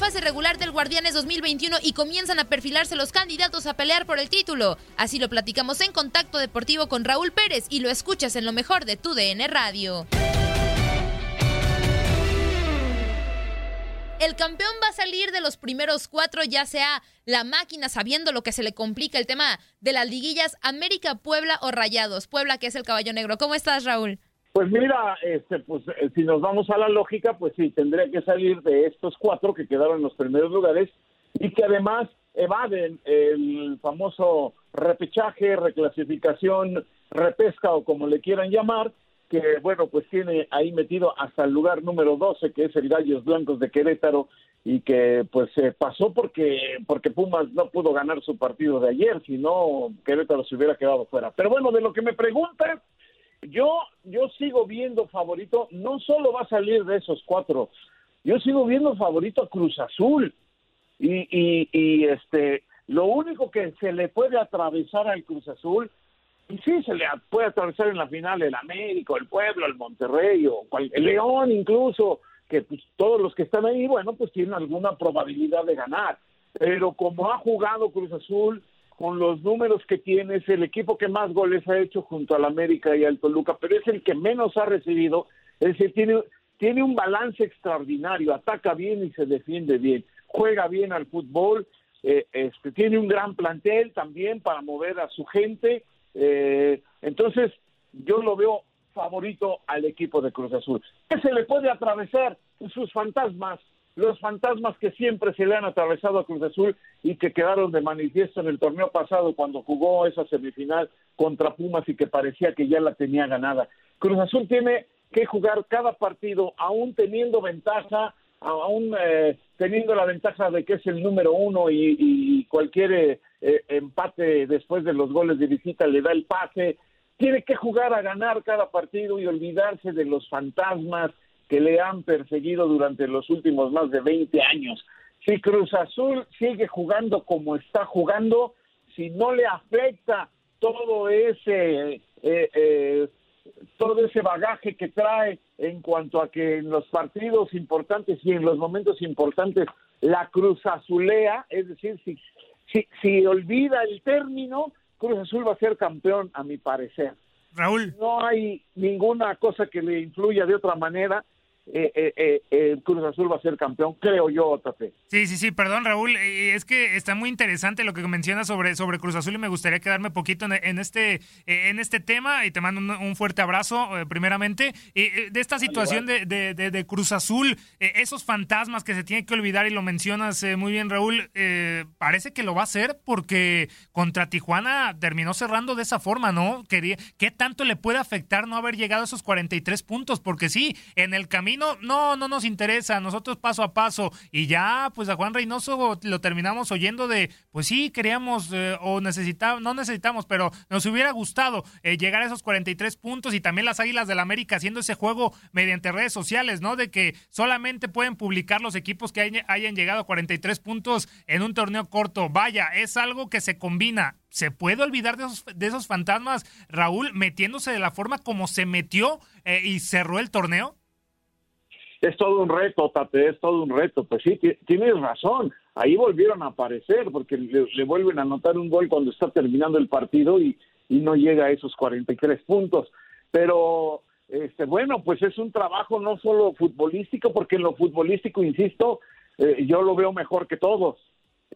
Fase regular del Guardianes 2021 y comienzan a perfilarse los candidatos a pelear por el título. Así lo platicamos en Contacto Deportivo con Raúl Pérez y lo escuchas en lo mejor de tu DN Radio. El campeón va a salir de los primeros cuatro, ya sea la máquina sabiendo lo que se le complica el tema de las liguillas América, Puebla o Rayados. Puebla, que es el caballo negro. ¿Cómo estás, Raúl? Pues mira, este, pues eh, si nos vamos a la lógica, pues sí, tendría que salir de estos cuatro que quedaron en los primeros lugares y que además evaden el famoso repechaje, reclasificación, repesca o como le quieran llamar, que bueno, pues tiene ahí metido hasta el lugar número 12, que es el Gallos Blancos de Querétaro, y que pues se pasó porque, porque Pumas no pudo ganar su partido de ayer, si no Querétaro se hubiera quedado fuera. Pero bueno, de lo que me preguntas, yo, yo sigo viendo favorito, no solo va a salir de esos cuatro, yo sigo viendo favorito a Cruz Azul. Y, y, y este, lo único que se le puede atravesar al Cruz Azul, y sí se le puede atravesar en la final el América, el Pueblo, el Monterrey, o el León incluso, que pues, todos los que están ahí, bueno, pues tienen alguna probabilidad de ganar. Pero como ha jugado Cruz Azul, con los números que tiene, es el equipo que más goles ha hecho junto al América y al Toluca, pero es el que menos ha recibido, es decir, tiene, tiene un balance extraordinario, ataca bien y se defiende bien, juega bien al fútbol, eh, este, tiene un gran plantel también para mover a su gente, eh, entonces yo lo veo favorito al equipo de Cruz Azul. ¿Qué se le puede atravesar? Pues sus fantasmas, los fantasmas que siempre se le han atravesado a Cruz Azul y que quedaron de manifiesto en el torneo pasado cuando jugó esa semifinal contra Pumas y que parecía que ya la tenía ganada. Cruz Azul tiene que jugar cada partido aún teniendo ventaja, aún eh, teniendo la ventaja de que es el número uno y, cualquier eh, eh, empate después de los goles de visita le da el pase. Tiene que jugar a ganar cada partido y olvidarse de los fantasmas que le han perseguido durante los últimos más de 20 años. Si Cruz Azul sigue jugando como está jugando, si no le afecta todo ese eh, eh, todo ese bagaje que trae en cuanto a que en los partidos importantes y en los momentos importantes la Cruz Azulea, es decir, si, si, si olvida el término, Cruz Azul va a ser campeón, a mi parecer. Raúl. No hay ninguna cosa que le influya de otra manera. Eh, eh, eh, eh, Cruz Azul va a ser campeón, creo yo, Tate. Sí, sí, sí, perdón Raúl, es que está muy interesante lo que mencionas sobre, sobre Cruz Azul y me gustaría quedarme poquito en, en este, en este tema y te mando un, un fuerte abrazo primeramente. De esta situación de, de- de- de Cruz Azul, esos fantasmas que se tienen que olvidar y lo mencionas muy bien Raúl, parece que lo va a hacer porque contra Tijuana terminó cerrando de esa forma, ¿no? Quería, ¿Qué tanto le puede afectar no haber llegado a esos 43 puntos? Porque sí, en el camino no, no nos interesa, nosotros paso a paso y ya pues a Juan Reynoso lo terminamos oyendo de, pues sí, queríamos eh, o necesitamos, no necesitamos, pero nos hubiera gustado eh, llegar a esos 43 puntos y también las Águilas del América haciendo ese juego mediante redes sociales, ¿no? De que solamente pueden publicar los equipos que hay- hayan llegado a 43 puntos en un torneo corto. Vaya, es algo que se combina. ¿Se puede olvidar de esos, de esos fantasmas, Raúl, metiéndose de la forma como se metió eh, y cerró el torneo? Es todo un reto, Tate, es todo un reto. Pues sí, ti- tienes razón. Ahí volvieron a aparecer porque le, vuelven a anotar un gol cuando está terminando el partido y, y no llega a esos 43 puntos. Pero, este, bueno, pues es un trabajo no solo futbolístico, porque en lo futbolístico, insisto, eh, yo lo veo mejor que todos.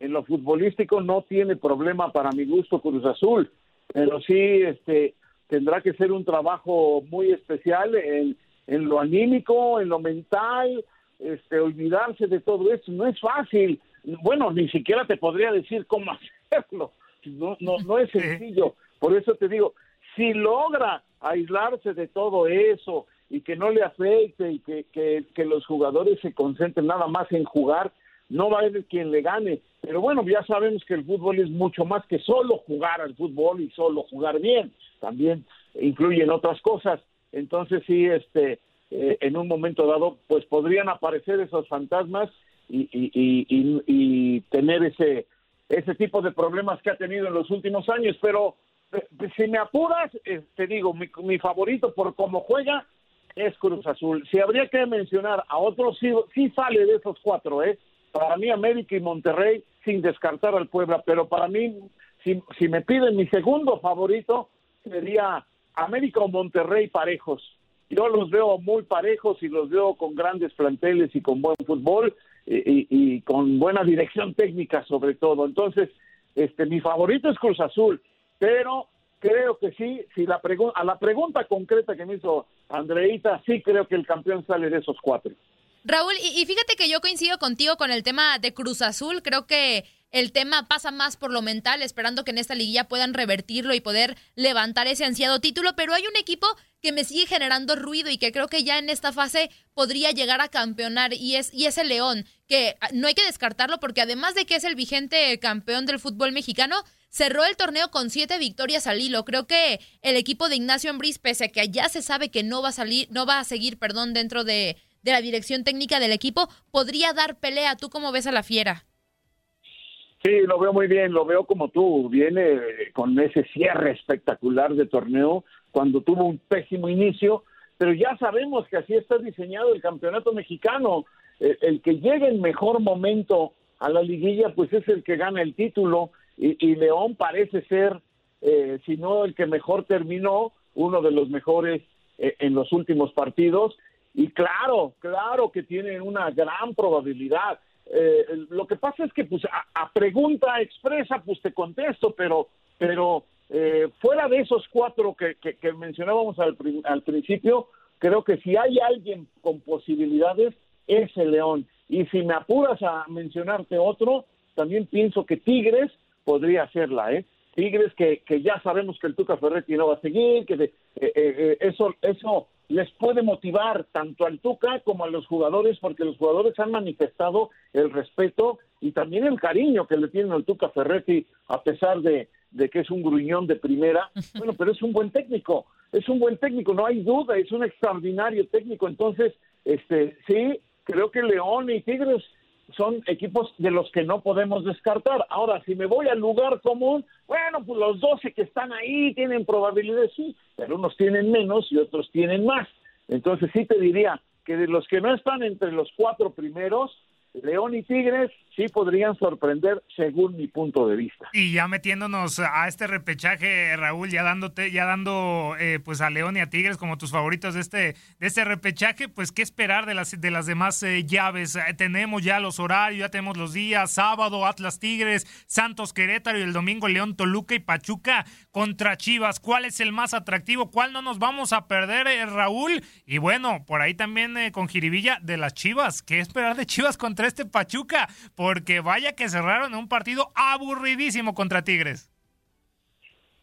En lo futbolístico no tiene problema para mi gusto Cruz Azul, pero sí este, tendrá que ser un trabajo muy especial en, en lo anímico, en lo mental, este, olvidarse de todo esto. No es fácil. Bueno, ni siquiera te podría decir cómo hacerlo. No, no, no es sencillo. Por eso te digo, si logra aislarse de todo eso y que no le afecte y que, que, que los jugadores se concentren nada más en jugar, no va a haber quien le gane. Pero bueno, ya sabemos que el fútbol es mucho más que solo jugar al fútbol y solo jugar bien. También influyen otras cosas. Entonces sí, este, eh, en un momento dado, pues podrían aparecer esos fantasmas y, y, y, tener ese ese tipo de problemas que ha tenido en los últimos años. Pero eh, si me apuras, eh, te digo, mi, mi favorito por cómo juega es Cruz Azul. Si habría que mencionar a otros, sí, sí sale de esos cuatro, ¿eh? Para mí América y Monterrey, sin descartar al Puebla, pero para mí, si, si me piden mi segundo favorito, sería América o Monterrey parejos. Yo los veo muy parejos y los veo con grandes planteles y con buen fútbol y, con buena dirección técnica sobre todo. Entonces, este, mi favorito es Cruz Azul, pero creo que sí, si la a la pregunta concreta que me hizo Andreita, sí creo que el campeón sale de esos cuatro. Raúl, y fíjate que yo coincido contigo con el tema de Cruz Azul. Creo que el tema pasa más por lo mental, esperando que en esta liguilla puedan revertirlo y poder levantar ese ansiado título. Pero hay un equipo que me sigue generando ruido y que creo que ya en esta fase podría llegar a campeonar y es, y es el León, que ah, no hay que descartarlo porque además de que es el vigente campeón del fútbol mexicano, cerró el torneo con siete victorias al hilo. Creo que el equipo de Ignacio Ambriz, pese a que ya se sabe que no va a salir, no va a seguir, perdón, dentro de, de la dirección técnica del equipo, podría dar pelea. ¿Tú cómo ves a la fiera? Sí, lo veo muy bien, lo veo como tú. Viene con ese cierre espectacular de torneo cuando tuvo un pésimo inicio, pero ya sabemos que así está diseñado el campeonato mexicano. Eh, el que llegue en mejor momento a la liguilla, pues es el que gana el título y, y León parece ser, eh, si no el que mejor terminó, uno de los mejores eh, en los últimos partidos. Y claro, claro que tienen una gran probabilidad. Eh, lo que pasa es que pues a, pregunta expresa pues te contesto, pero pero eh, fuera de esos cuatro que, que, mencionábamos al, al principio, creo que si hay alguien con posibilidades es el León. Y si me apuras a mencionarte otro, también pienso que Tigres podría hacerla, ¿eh? Tigres que, que ya sabemos que el Tuca Ferretti no va a seguir, que eh, eh, eh, eso eso les puede motivar tanto al Tuca como a los jugadores, porque los jugadores han manifestado el respeto y también el cariño que le tienen al Tuca Ferretti, a pesar de, de que es un gruñón de primera. Bueno, pero es un buen técnico, es un buen técnico, no hay duda, es un extraordinario técnico. Entonces, este sí, creo que León y Tigres son equipos de los que no podemos descartar. Ahora, si me voy al lugar común, bueno, pues los 12 que están ahí tienen probabilidades, sí, pero unos tienen menos y otros tienen más. Entonces sí te diría que de los que no están entre los cuatro primeros, León y Tigres sí podrían sorprender según mi punto de vista. Y ya metiéndonos a este repechaje, Raúl, ya dándote, ya dando eh, pues a León y a Tigres como tus favoritos de este, de este repechaje, pues qué esperar de las de las demás eh, llaves. Eh, tenemos ya los horarios, ya tenemos los días, sábado Atlas Tigres, Santos Querétaro y el domingo León Toluca y Pachuca contra Chivas. ¿Cuál es el más atractivo? ¿Cuál no nos vamos a perder, Raúl? Y bueno, por ahí también con Jiribilla de las Chivas. ¿Qué esperar de Chivas contra este Pachuca? porque vaya que cerraron un partido aburridísimo contra Tigres.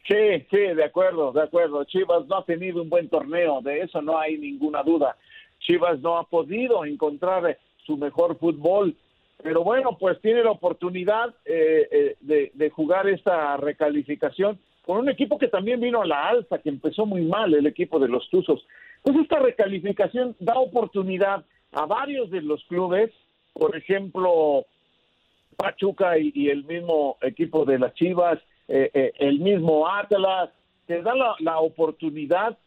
Sí, sí, de acuerdo, de acuerdo. Chivas no ha tenido un buen torneo, de eso no hay ninguna duda. Chivas no ha podido encontrar su mejor fútbol, pero bueno, pues tiene la oportunidad eh, eh, de, de jugar esta recalificación con un equipo que también vino a la alza, que empezó muy mal, el equipo de los Tuzos. Pues esta recalificación da oportunidad a varios de los clubes, por ejemplo, Pachuca y, el mismo equipo de las Chivas, eh, eh, el mismo Atlas, te da la, oportunidad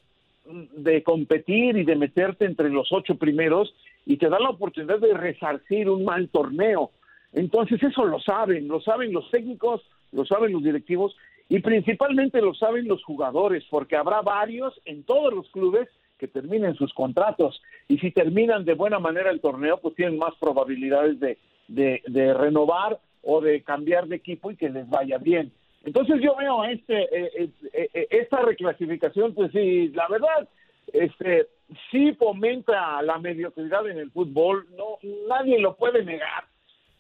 de competir y de meterte entre los ocho primeros y te da la oportunidad de resarcir un mal torneo. Entonces eso lo saben, lo saben los técnicos, lo saben los directivos y principalmente lo saben los jugadores, porque habrá varios en todos los clubes que terminen sus contratos y si terminan de buena manera el torneo, pues tienen más probabilidades de, de, renovar o de cambiar de equipo y que les vaya bien. Entonces yo veo este eh, eh, eh, esta reclasificación, pues sí, la verdad, este sí fomenta la mediocridad en el fútbol, no nadie lo puede negar,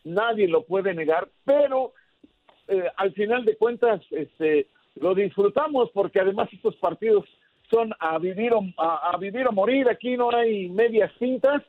nadie lo puede negar, pero al final de cuentas, este lo disfrutamos porque además estos partidos a vivir o, a vivir o morir, aquí no hay medias cintas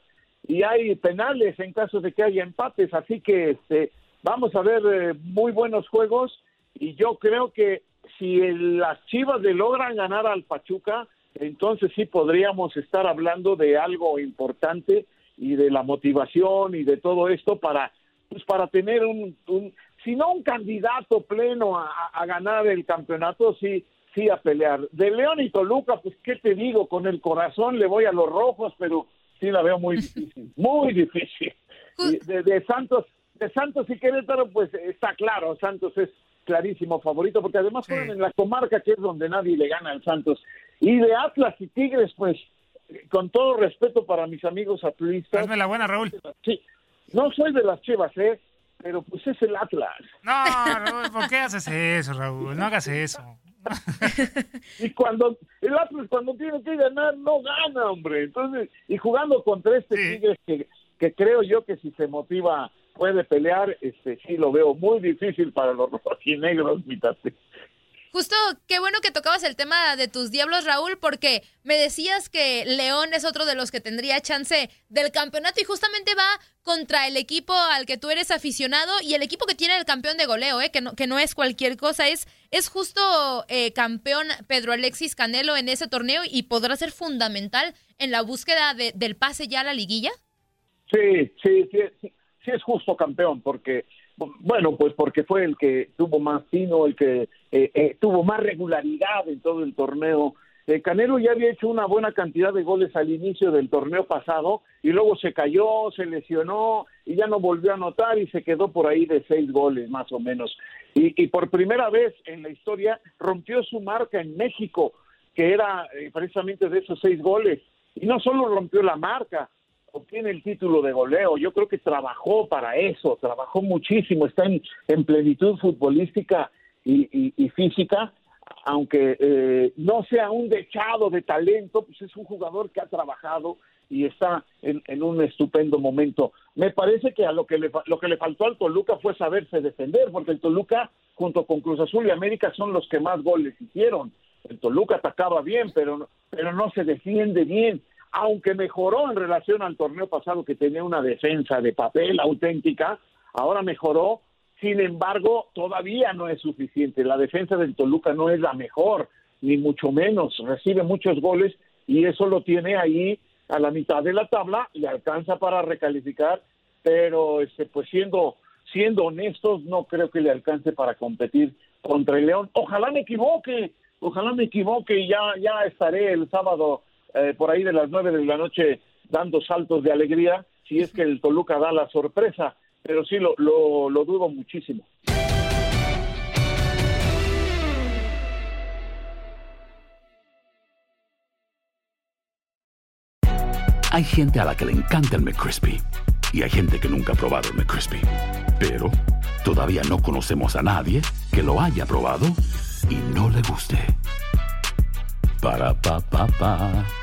y hay penales en caso de que haya empates, así que este, vamos a ver eh, muy buenos juegos. Y yo creo que si las Chivas le logran ganar al Pachuca, entonces sí podríamos estar hablando de algo importante y de la motivación y de todo esto para pues para tener un, un si no un candidato pleno a ganar el campeonato, sí sí a pelear. De León y Toluca, pues qué te digo, con el corazón le voy a los rojos, pero sí la veo muy difícil, muy difícil. De, Santos, de Santos y Querétaro, pues está claro, Santos es clarísimo favorito, porque además fueron en la comarca que es donde nadie le gana al Santos. Y de Atlas y Tigres, pues, con todo respeto para mis amigos atlistas. Hazme la buena, Raúl. Sí, no soy de las chivas, ¿eh? Pero pues es el Atlas. No, Raúl, ¿por qué haces eso, Raúl? No hagas eso. y cuando el Atlas cuando tiene que ganar no gana, hombre. Entonces, y jugando contra este Tigres que, que creo yo que si se motiva puede pelear, este sí lo veo muy difícil para los rojinegros, mi tate. Justo, qué bueno que tocabas el tema de tus diablos, Raúl, porque me decías que León es otro de los que tendría chance del campeonato y justamente va contra el equipo al que tú eres aficionado y el equipo que tiene el campeón de goleo, ¿eh? que, no, que no es cualquier cosa, es, es justo eh, campeón Pedro Alexis Canelo en ese torneo y podrá ser fundamental en la búsqueda de, del pase ya a la liguilla. Sí, sí, sí, sí es justo campeón, porque bueno, pues porque fue el que tuvo más tino, el que eh, eh, tuvo más regularidad en todo el torneo. Eh, Canelo ya había hecho una buena cantidad de goles al inicio del torneo pasado y luego se cayó, se lesionó y ya no volvió a anotar y se quedó por ahí de seis goles más o menos. Y, y por primera vez en la historia rompió su marca en México, que era precisamente de esos seis goles. Y no solo rompió la marca, obtiene el título de goleo. Yo creo que trabajó para eso, trabajó muchísimo, está en, plenitud futbolística y, física, aunque eh, no sea un dechado de talento, pues es un jugador que ha trabajado y está en, un estupendo momento. Me parece que a lo que le lo que le faltó al Toluca fue saberse defender, porque el Toluca junto con Cruz Azul y América son los que más goles hicieron. El Toluca atacaba bien, pero pero no se defiende bien aunque mejoró en relación al torneo pasado que tenía una defensa de papel auténtica, ahora mejoró, sin embargo, todavía no es suficiente. La defensa del Toluca no es la mejor, ni mucho menos, recibe muchos goles y eso lo tiene ahí a la mitad de la tabla, le alcanza para recalificar, pero este pues siendo siendo honestos, no creo que le alcance para competir contra el León. Ojalá me equivoque, ojalá me equivoque y ya ya estaré el sábado eh, por ahí de las nueve de la noche dando saltos de alegría si es que el Toluca da la sorpresa, pero sí lo, lo, lo dudo muchísimo. Hay gente a la que le encanta el McCrispy y hay gente que nunca ha probado el McCrispy. Pero todavía no conocemos a nadie que lo haya probado y no le guste. Para pa pa pa.